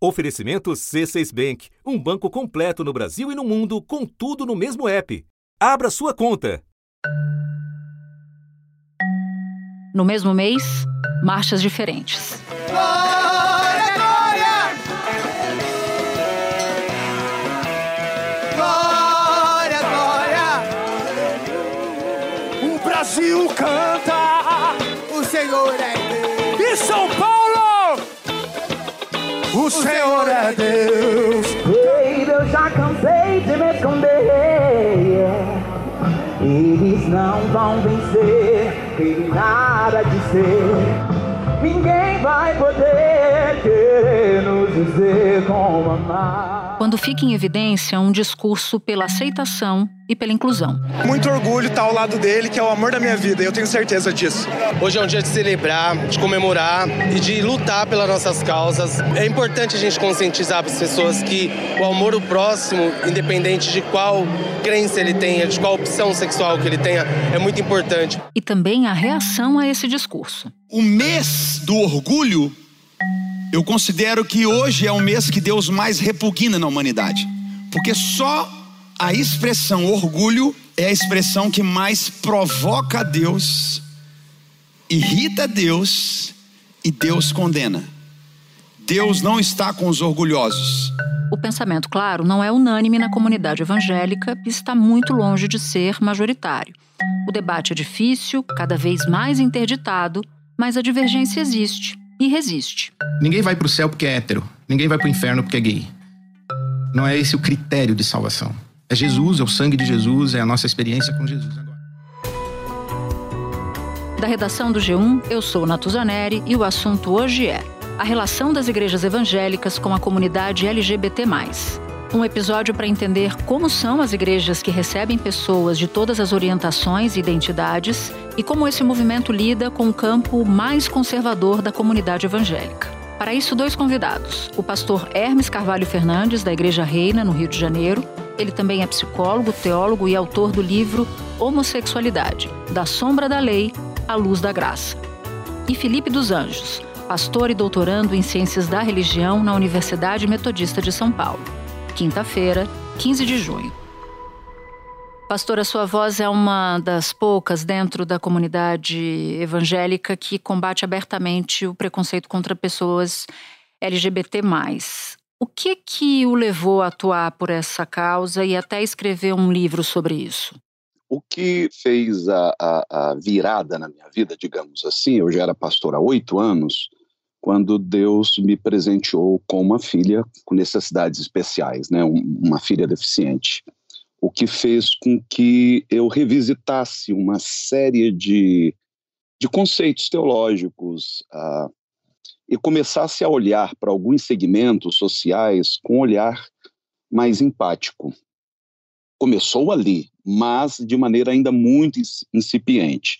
Oferecimento C6 Bank, um banco completo no Brasil e no mundo, com tudo no mesmo app. Abra sua conta. No mesmo mês, marchas diferentes. Glória, glória! Glória, glória! O Brasil canta! O Senhor é O Senhor é Deus! Baby, eu já cansei de me esconder. Eles não vão vencer, tem nada de ser. Ninguém vai poder querer nos dizer como amar. Quando fica em evidência um discurso pela aceitação e pela inclusão. Muito orgulho estar ao lado dele, que é o amor da minha vida, e eu tenho certeza disso. Hoje é um dia de celebrar, de comemorar e de lutar pelas nossas causas. É importante a gente conscientizar as pessoas que o amor ao próximo, independente de qual crença ele tenha, de qual opção sexual que ele tenha, é muito importante. E também a reação a esse discurso. O mês do orgulho, eu considero que hoje é o mês que Deus mais repugna na humanidade. Porque só a expressão orgulho é a expressão que mais provoca a Deus, irrita Deus e Deus condena. Deus não está com os orgulhosos. O pensamento, claro, não é unânime na comunidade evangélica e está muito longe de ser majoritário. O debate é difícil, cada vez mais interditado, mas a divergência existe e resiste. Ninguém vai para o céu porque é hétero. Ninguém vai para o inferno porque é gay. Não é esse o critério de salvação. É Jesus, é o sangue de Jesus, é a nossa experiência com Jesus agora. Da redação do G1, eu sou Natuzaneri e o assunto hoje é a relação das igrejas evangélicas com a comunidade LGBT+. Um episódio para entender como são as igrejas que recebem pessoas de todas as orientações e identidades e como esse movimento lida com o campo mais conservador da comunidade evangélica. Para isso, dois convidados: o pastor Hermes Carvalho Fernandes, da Igreja Reina, no Rio de Janeiro. Ele também é psicólogo, teólogo e autor do livro Homossexualidade: Da Sombra da Lei à Luz da Graça. E Felipe dos Anjos, pastor e doutorando em Ciências da Religião na Universidade Metodista de São Paulo. Quinta-feira, 15 de junho. Pastor, a sua voz é uma das poucas dentro da comunidade evangélica que combate abertamente o preconceito contra pessoas LGBT+. O que que o levou a atuar por essa causa e até escrever um livro sobre isso? O que fez a, a, a virada na minha vida, digamos assim, eu já era pastor há oito anos, quando Deus me presenteou com uma filha com necessidades especiais, né, uma filha deficiente. O que fez com que eu revisitasse uma série de, de conceitos teológicos uh, e começasse a olhar para alguns segmentos sociais com um olhar mais empático. Começou ali, mas de maneira ainda muito incipiente.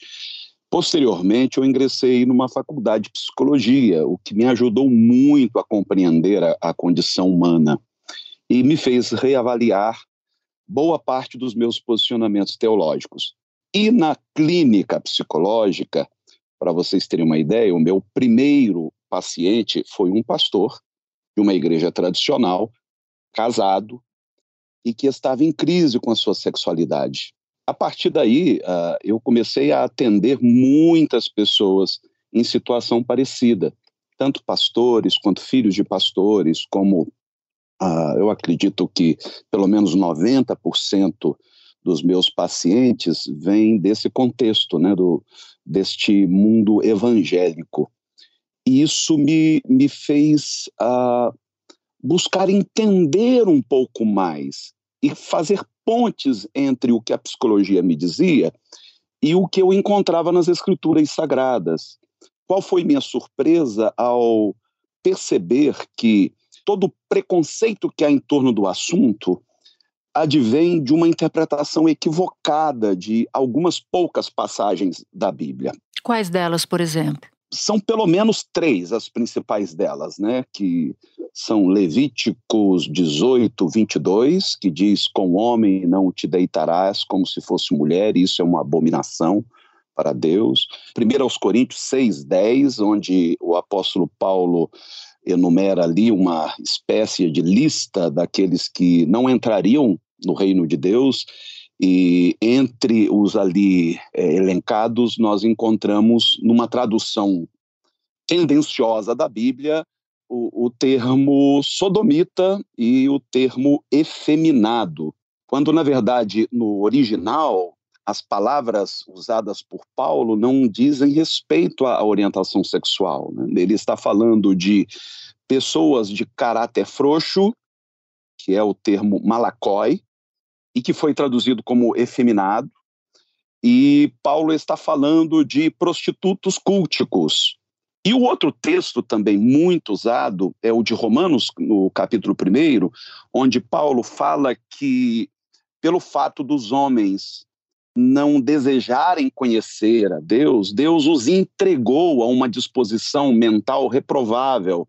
Posteriormente, eu ingressei numa faculdade de psicologia, o que me ajudou muito a compreender a, a condição humana e me fez reavaliar boa parte dos meus posicionamentos teológicos. E na clínica psicológica, para vocês terem uma ideia, o meu primeiro paciente foi um pastor de uma igreja tradicional, casado, e que estava em crise com a sua sexualidade. A partir daí, uh, eu comecei a atender muitas pessoas em situação parecida, tanto pastores quanto filhos de pastores, como uh, eu acredito que pelo menos 90% dos meus pacientes vêm desse contexto, né, do, deste mundo evangélico. E isso me, me fez uh, buscar entender um pouco mais e fazer pontes entre o que a psicologia me dizia e o que eu encontrava nas escrituras sagradas. Qual foi minha surpresa ao perceber que todo o preconceito que há em torno do assunto advém de uma interpretação equivocada de algumas poucas passagens da Bíblia. Quais delas, por exemplo? São pelo menos três as principais delas, né? Que são Levíticos 18, 22, que diz: Com homem não te deitarás como se fosse mulher, isso é uma abominação para Deus. 1 aos Coríntios 6, 10, onde o apóstolo Paulo enumera ali uma espécie de lista daqueles que não entrariam no reino de Deus, e entre os ali é, elencados, nós encontramos, numa tradução tendenciosa da Bíblia, o, o termo sodomita e o termo efeminado, quando, na verdade, no original, as palavras usadas por Paulo não dizem respeito à orientação sexual. Né? Ele está falando de pessoas de caráter frouxo, que é o termo malacói, e que foi traduzido como efeminado. E Paulo está falando de prostitutos culticos. E o outro texto também muito usado é o de Romanos, no capítulo 1, onde Paulo fala que, pelo fato dos homens não desejarem conhecer a Deus, Deus os entregou a uma disposição mental reprovável.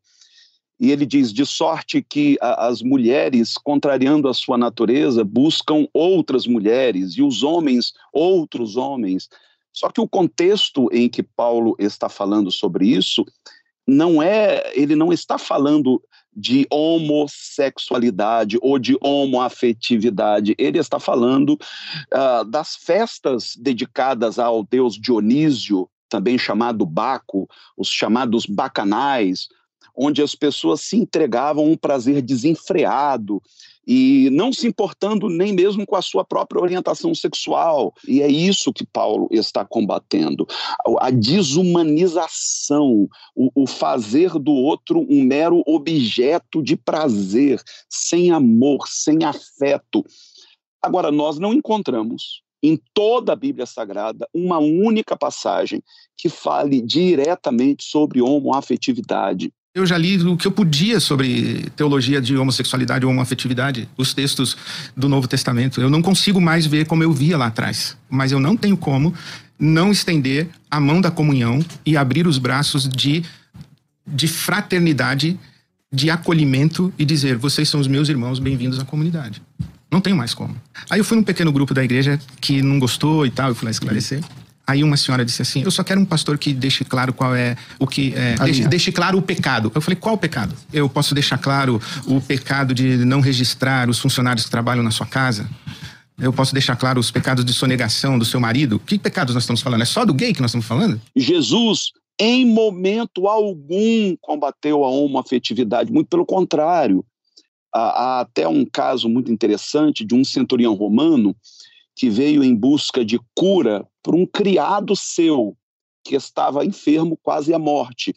E ele diz: de sorte que a, as mulheres, contrariando a sua natureza, buscam outras mulheres, e os homens, outros homens. Só que o contexto em que Paulo está falando sobre isso não é, ele não está falando de homossexualidade ou de homoafetividade. Ele está falando uh, das festas dedicadas ao deus Dionísio, também chamado Baco, os chamados bacanais, onde as pessoas se entregavam um prazer desenfreado, e não se importando nem mesmo com a sua própria orientação sexual. E é isso que Paulo está combatendo: a desumanização, o, o fazer do outro um mero objeto de prazer, sem amor, sem afeto. Agora, nós não encontramos em toda a Bíblia Sagrada uma única passagem que fale diretamente sobre homoafetividade. Eu já li o que eu podia sobre teologia de homossexualidade ou homoafetividade, os textos do Novo Testamento. Eu não consigo mais ver como eu via lá atrás, mas eu não tenho como não estender a mão da comunhão e abrir os braços de, de fraternidade, de acolhimento e dizer: vocês são os meus irmãos, bem-vindos à comunidade. Não tenho mais como. Aí eu fui num pequeno grupo da igreja que não gostou e tal, eu fui lá esclarecer. Aí uma senhora disse assim: Eu só quero um pastor que deixe claro qual é o que. É, deixe, deixe, claro o pecado. Eu falei: Qual o pecado? Eu posso deixar claro o pecado de não registrar os funcionários que trabalham na sua casa? Eu posso deixar claro os pecados de sonegação do seu marido? Que pecados nós estamos falando? É só do gay que nós estamos falando? Jesus, em momento algum, combateu a homoafetividade. Muito pelo contrário. Há até um caso muito interessante de um centurião romano que veio em busca de cura por um criado seu que estava enfermo quase à morte.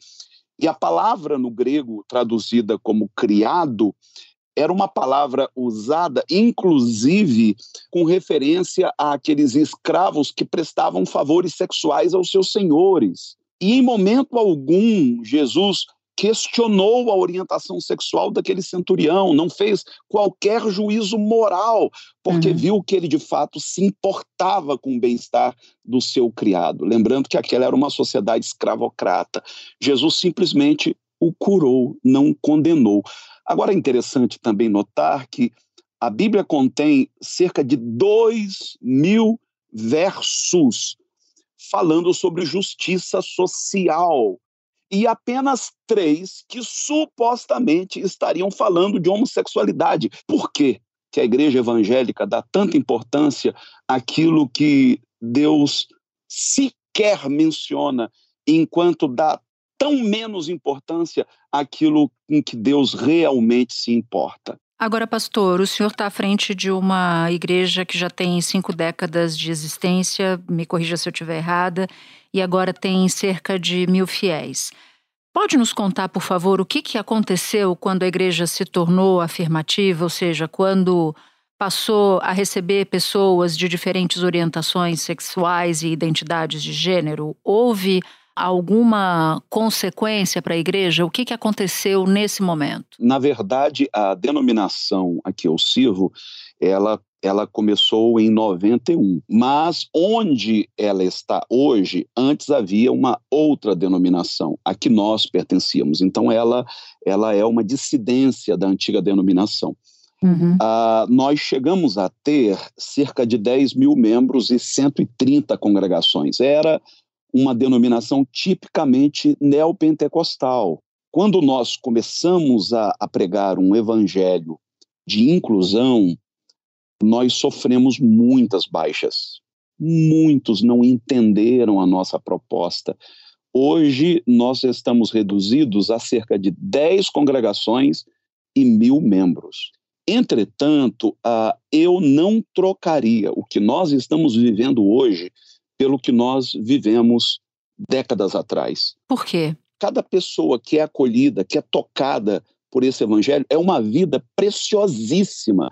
E a palavra no grego traduzida como criado era uma palavra usada, inclusive, com referência àqueles escravos que prestavam favores sexuais aos seus senhores. E em momento algum, Jesus questionou a orientação sexual daquele centurião, não fez qualquer juízo moral, porque uhum. viu que ele de fato se importava com o bem-estar do seu criado. Lembrando que aquela era uma sociedade escravocrata. Jesus simplesmente o curou, não condenou. Agora é interessante também notar que a Bíblia contém cerca de dois mil versos falando sobre justiça social e apenas três que supostamente estariam falando de homossexualidade. Por quê que a igreja evangélica dá tanta importância àquilo que Deus sequer menciona, enquanto dá tão menos importância àquilo em que Deus realmente se importa? Agora, pastor, o senhor está à frente de uma igreja que já tem cinco décadas de existência, me corrija se eu estiver errada, e agora tem cerca de mil fiéis. Pode nos contar, por favor, o que, que aconteceu quando a igreja se tornou afirmativa, ou seja, quando passou a receber pessoas de diferentes orientações sexuais e identidades de gênero? Houve alguma consequência para a igreja? O que, que aconteceu nesse momento? Na verdade, a denominação a que eu sirvo, ela ela começou em 91, mas onde ela está hoje, antes havia uma outra denominação, a que nós pertencíamos. Então ela, ela é uma dissidência da antiga denominação. Uhum. Uh, nós chegamos a ter cerca de 10 mil membros e 130 congregações. Era uma denominação tipicamente neopentecostal. quando nós começamos a, a pregar um evangelho de inclusão, nós sofremos muitas baixas. Muitos não entenderam a nossa proposta. Hoje nós estamos reduzidos a cerca de 10 congregações e mil membros. Entretanto, eu não trocaria o que nós estamos vivendo hoje pelo que nós vivemos décadas atrás. Por quê? Cada pessoa que é acolhida, que é tocada por esse evangelho, é uma vida preciosíssima.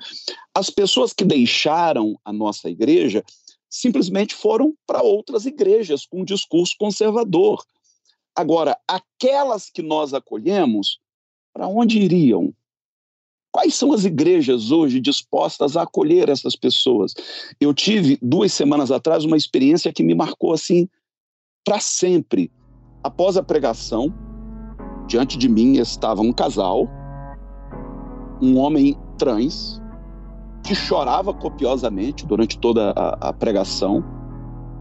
As pessoas que deixaram a nossa igreja simplesmente foram para outras igrejas com um discurso conservador. Agora, aquelas que nós acolhemos, para onde iriam? Quais são as igrejas hoje dispostas a acolher essas pessoas? Eu tive duas semanas atrás uma experiência que me marcou assim para sempre. Após a pregação, diante de mim estava um casal, um homem trans, que chorava copiosamente durante toda a, a pregação.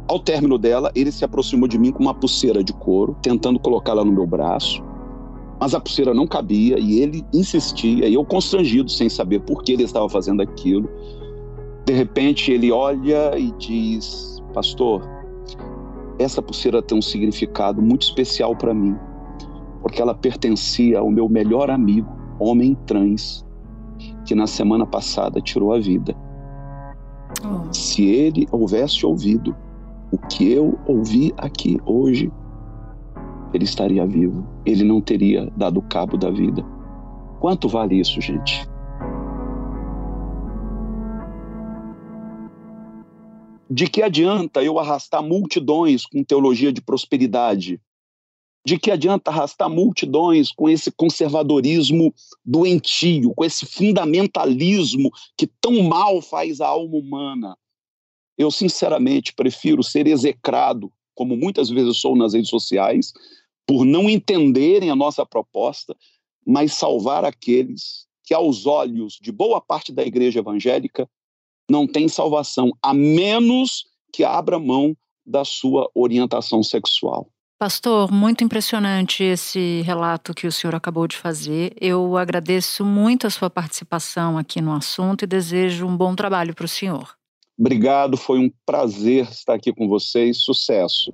Ao término dela, ele se aproximou de mim com uma pulseira de couro, tentando colocá-la no meu braço. Mas a pulseira não cabia e ele insistia, e eu constrangido, sem saber por que ele estava fazendo aquilo. De repente, ele olha e diz: Pastor, essa pulseira tem um significado muito especial para mim, porque ela pertencia ao meu melhor amigo, homem trans, que na semana passada tirou a vida. Oh. Se ele houvesse ouvido o que eu ouvi aqui hoje, ele estaria vivo. Ele não teria dado cabo da vida. Quanto vale isso, gente? De que adianta eu arrastar multidões com teologia de prosperidade? De que adianta arrastar multidões com esse conservadorismo doentio, com esse fundamentalismo que tão mal faz a alma humana? Eu, sinceramente, prefiro ser execrado, como muitas vezes sou nas redes sociais, por não entenderem a nossa proposta, mas salvar aqueles que, aos olhos de boa parte da igreja evangélica, não têm salvação, a menos que abra mão da sua orientação sexual. Pastor, muito impressionante esse relato que o senhor acabou de fazer. Eu agradeço muito a sua participação aqui no assunto e desejo um bom trabalho para o senhor. Obrigado, foi um prazer estar aqui com vocês. Sucesso.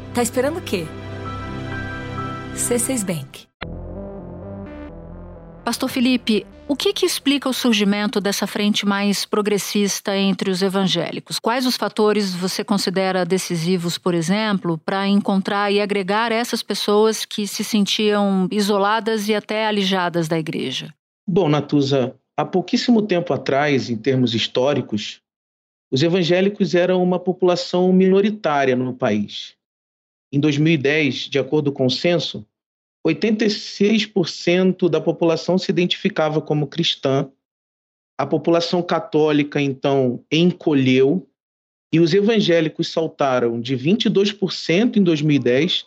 Tá esperando o quê? C6 Bank. Pastor Felipe, o que, que, explica o surgimento dessa frente mais progressista entre os evangélicos? Quais os fatores você considera decisivos, por exemplo, para encontrar e agregar essas pessoas que se sentiam isoladas e até alijadas da igreja? Bom, Natuza, há pouquíssimo tempo atrás, em termos históricos, os evangélicos eram uma população minoritária no país. Em 2010, de acordo com o censo, 86% da população se identificava como cristã. A população católica, então, encolheu e os evangélicos saltaram de 22% em 2010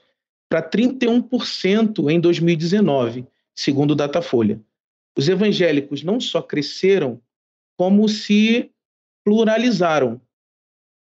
para 31% em 2019, segundo o Datafolha. Os evangélicos não só cresceram, como se pluralizaram.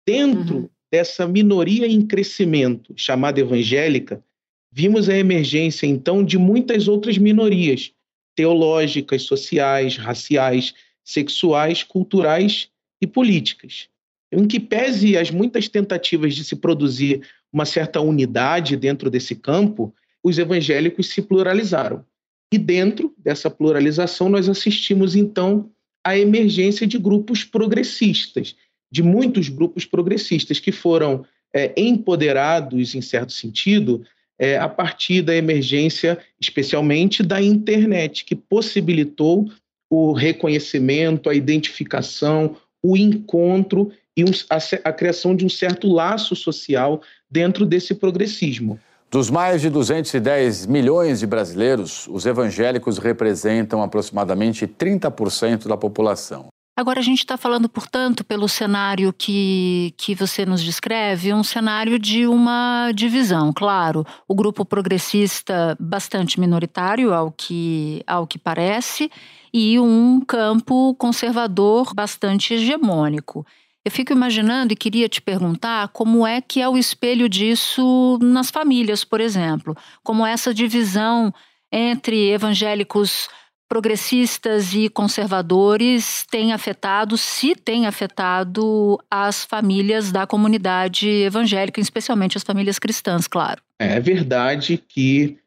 Dentro uhum dessa minoria em crescimento, chamada evangélica, vimos a emergência, então, de muitas outras minorias teológicas, sociais, raciais, sexuais, culturais e políticas. Em que pese as muitas tentativas de se produzir uma certa unidade dentro desse campo, os evangélicos se pluralizaram. E dentro dessa pluralização, nós assistimos, então, à emergência de grupos progressistas, de muitos grupos progressistas que foram é, empoderados, em certo sentido, é, a partir da emergência, especialmente da internet, que possibilitou o reconhecimento, a identificação, o encontro e um, a, a criação de um certo laço social dentro desse progressismo. Dos mais de 210 milhões de brasileiros, os evangélicos representam aproximadamente 30% da população. Agora, a gente está falando, portanto, pelo cenário que, que você nos descreve, um cenário de uma divisão, claro. O grupo progressista bastante minoritário, ao que, ao que parece, e um campo conservador bastante hegemônico. Eu fico imaginando e queria te perguntar como é que é o espelho disso nas famílias, por exemplo. Como essa divisão entre evangélicos progressistas e conservadores têm afetado, se tem afetado, as famílias da comunidade evangélica, especialmente as famílias cristãs, claro. É verdade que,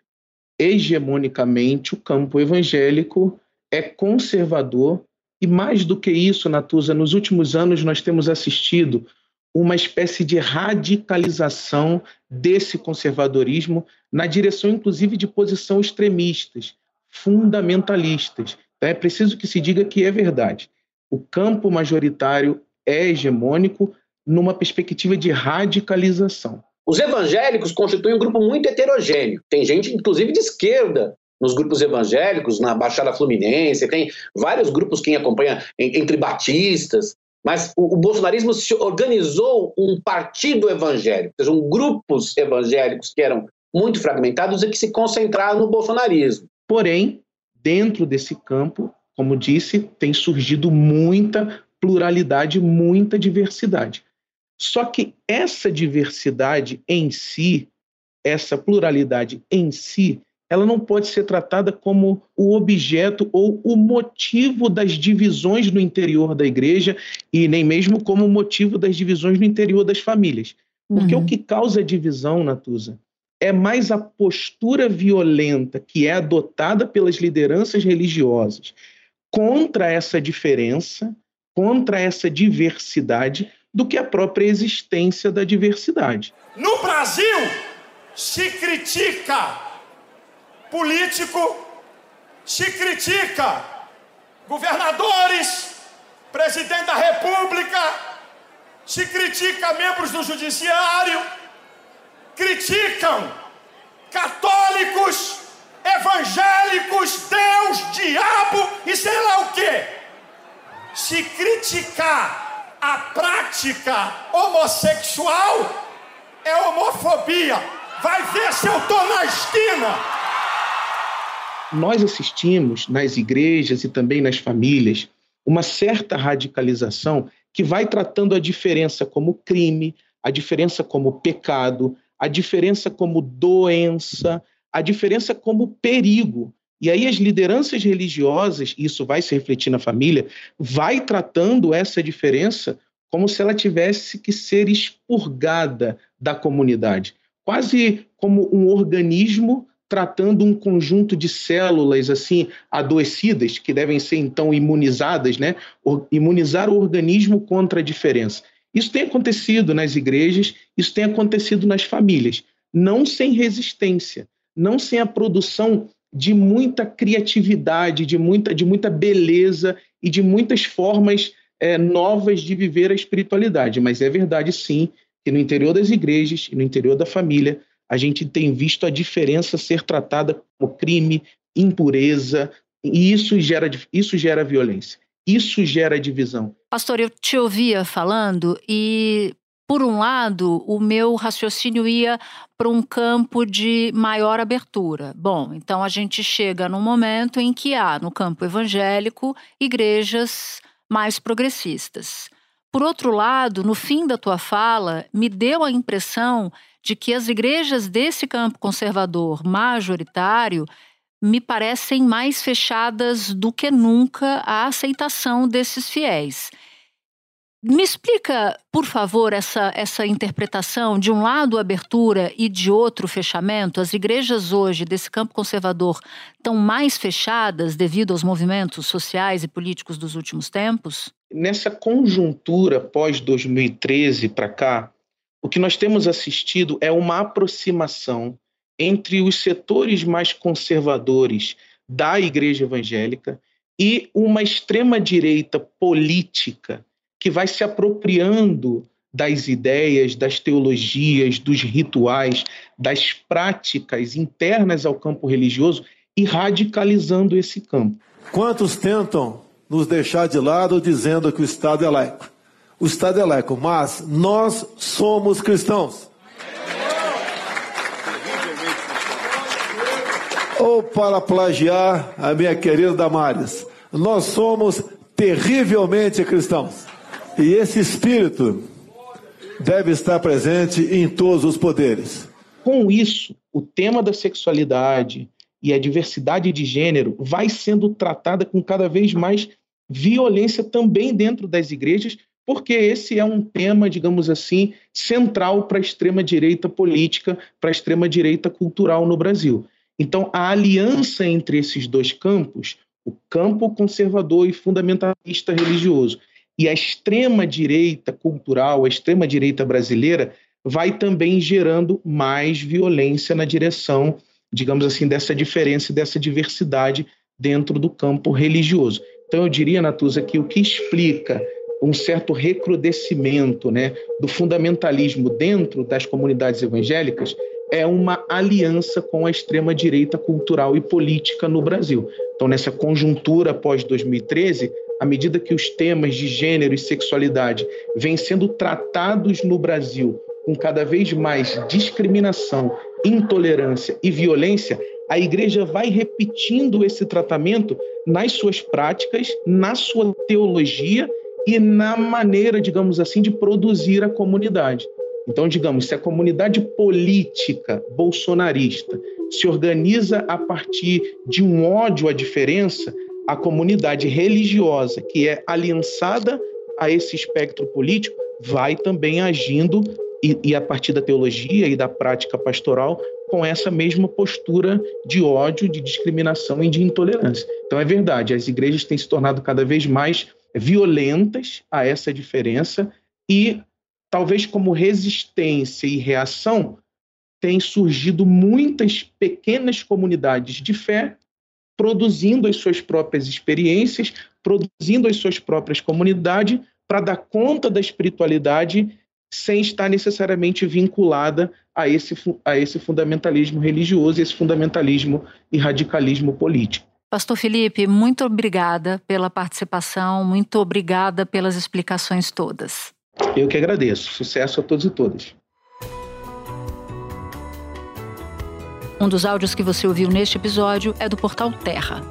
hegemonicamente, o campo evangélico é conservador e, mais do que isso, Natuza, nos últimos anos nós temos assistido uma espécie de radicalização desse conservadorismo na direção, inclusive, de posições extremistas fundamentalistas. Então, é preciso que se diga que é verdade. O campo majoritário é hegemônico numa perspectiva de radicalização. Os evangélicos constituem um grupo muito heterogêneo. Tem gente, inclusive, de esquerda nos grupos evangélicos, na Baixada Fluminense, tem vários grupos quem acompanha entre batistas, mas o, o, bolsonarismo se organizou um partido evangélico, sejam grupos evangélicos que eram muito fragmentados e que se concentraram no bolsonarismo. Porém, dentro desse campo, como disse, tem surgido muita pluralidade, muita diversidade. Só que essa diversidade em si, essa pluralidade em si, ela não pode ser tratada como o objeto ou o motivo das divisões no interior da igreja e nem mesmo como o motivo das divisões no interior das famílias. Porque uhum. o que causa divisão, Natuza, é mais a postura violenta que é adotada pelas lideranças religiosas contra essa diferença, contra essa diversidade, do que a própria existência da diversidade. No Brasil, se critica político, se critica governadores, presidente da República, se critica membros do judiciário criticam católicos, evangélicos, Deus, diabo e sei lá o quê. Se criticar a prática homossexual é homofobia. Vai ver se eu tô na esquina. Nós assistimos nas igrejas e também nas famílias uma certa radicalização que vai tratando a diferença como crime, a diferença como pecado, a diferença como doença, a diferença como perigo. E aí as lideranças religiosas, isso vai se refletir na família, vai tratando essa diferença como se ela tivesse que ser expurgada da comunidade, quase como um organismo tratando um conjunto de células assim adoecidas que devem ser então imunizadas, né? Imunizar o organismo contra a diferença. Isso tem acontecido nas igrejas, isso tem acontecido nas famílias, não sem resistência, não sem a produção de muita criatividade, de muita, de muita beleza e de muitas formas é, novas de viver a espiritualidade. Mas é verdade, sim, que no interior das igrejas e no interior da família, a gente tem visto a diferença ser tratada como crime, impureza, e isso gera, isso gera violência. Isso gera divisão. Pastor, eu te ouvia falando e, por um lado, o meu raciocínio ia para um campo de maior abertura. Bom, então a gente chega num momento em que há, no campo evangélico, igrejas mais progressistas. Por outro lado, no fim da tua fala, me deu a impressão de que as igrejas desse campo conservador majoritário me parecem mais fechadas do que nunca à aceitação desses fiéis. Me explica, por favor, essa, essa interpretação de um lado abertura e de outro fechamento. As igrejas hoje desse campo conservador estão mais fechadas devido aos movimentos sociais e políticos dos últimos tempos? Nessa conjuntura pós 2013 para cá, o que nós temos assistido é uma aproximação entre os setores mais conservadores da igreja evangélica e uma extrema-direita política que vai se apropriando das ideias, das teologias, dos rituais, das práticas internas ao campo religioso e radicalizando esse campo. Quantos tentam nos deixar de lado dizendo que o Estado é laico? O Estado é laico, mas nós somos cristãos. Ou para plagiar a minha querida Damares, nós somos terrivelmente cristãos. E esse espírito deve estar presente em todos os poderes. Com isso, o tema da sexualidade e a diversidade de gênero vai sendo tratada com cada vez mais violência também dentro das igrejas, porque esse é um tema, digamos assim, central para a extrema-direita política, para a extrema-direita cultural no Brasil. Então, a aliança entre esses dois campos, o campo conservador e fundamentalista religioso, e a extrema-direita cultural, a extrema-direita brasileira, vai também gerando mais violência na direção, digamos assim, dessa diferença e dessa diversidade dentro do campo religioso. Então, eu diria, Natuza, que o que explica um certo recrudescimento né, do fundamentalismo dentro das comunidades evangélicas é uma aliança com a extrema-direita cultural e política no Brasil. Então, nessa conjuntura pós-2013, à medida que os temas de gênero e sexualidade vêm sendo tratados no Brasil com cada vez mais discriminação, intolerância e violência, a igreja vai repetindo esse tratamento nas suas práticas, na sua teologia e na maneira, digamos assim, de produzir a comunidade. Então, digamos, se a comunidade política bolsonarista se organiza a partir de um ódio à diferença, a comunidade religiosa, que é aliançada a esse espectro político, vai também agindo, e, e, a partir da teologia e da prática pastoral, com essa mesma postura de ódio, de discriminação e de intolerância. Então, é verdade, as igrejas têm se tornado cada vez mais violentas a essa diferença e talvez como resistência e reação, têm surgido muitas pequenas comunidades de fé produzindo as suas próprias experiências, produzindo as suas próprias comunidades para dar conta da espiritualidade sem estar necessariamente vinculada a esse, a esse fundamentalismo religioso, esse fundamentalismo e radicalismo político. Pastor Felipe, muito obrigada pela participação, muito obrigada pelas explicações todas. Eu que agradeço. Sucesso a todos e todas. Um dos áudios que você ouviu neste episódio é do portal Terra.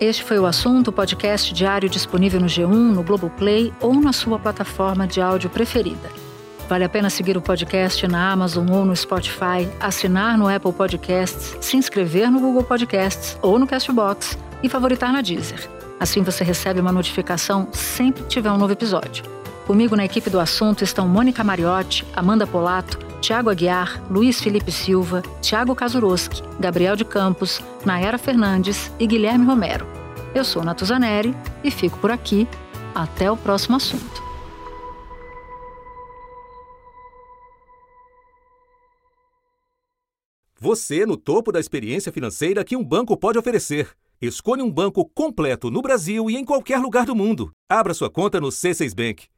Este foi o assunto, podcast diário disponível no G1, no Globoplay ou na sua plataforma de áudio preferida. Vale a pena seguir o podcast na Amazon ou no Spotify, assinar no Apple Podcasts, se inscrever no Google Podcasts ou no Castbox e favoritar na Deezer. Assim você recebe uma notificação sempre que tiver um novo episódio. Comigo na equipe do assunto estão Mônica Mariotti, Amanda Polato, Tiago Aguiar, Luiz Felipe Silva, Tiago Kazuroski, Gabriel de Campos, Nayara Fernandes e Guilherme Romero. Eu sou Natuzaneri e fico por aqui. Até o próximo assunto. Você no topo da experiência financeira que um banco pode oferecer. Escolha um banco completo no Brasil e em qualquer lugar do mundo. Abra sua conta no C6 Bank.